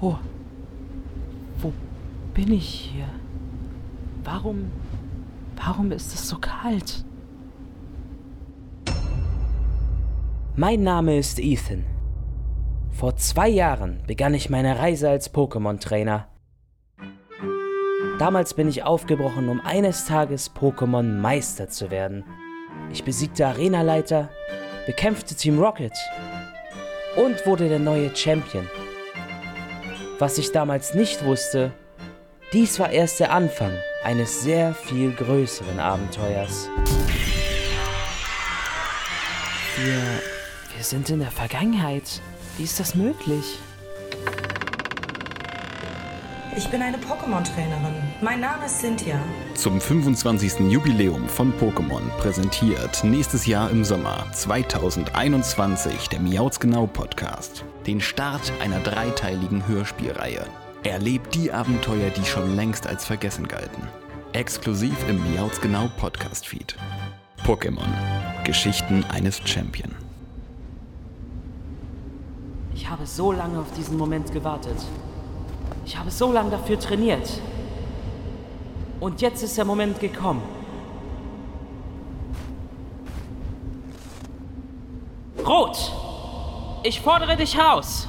Wo. Wo bin ich hier? Warum. Warum ist es so kalt? Mein Name ist Ethan. Vor zwei Jahren begann ich meine Reise als Pokémon-Trainer. Damals bin ich aufgebrochen, um eines Tages Pokémon-Meister zu werden. Ich besiegte Arenaleiter, bekämpfte Team Rocket und wurde der neue Champion. Was ich damals nicht wusste, dies war erst der Anfang eines sehr viel größeren Abenteuers. Wir, wir sind in der Vergangenheit. Wie ist das möglich? Ich bin eine Pokémon-Trainerin. Mein Name ist Cynthia. Zum 25. Jubiläum von Pokémon präsentiert nächstes Jahr im Sommer 2021 der Miauts Genau Podcast den Start einer dreiteiligen Hörspielreihe. Erlebt die Abenteuer, die schon längst als vergessen galten. Exklusiv im Miauts Genau Podcast Feed. Pokémon. Geschichten eines Champion. Ich habe so lange auf diesen Moment gewartet. Ich habe so lange dafür trainiert. Und jetzt ist der Moment gekommen. Rot! Ich fordere dich heraus!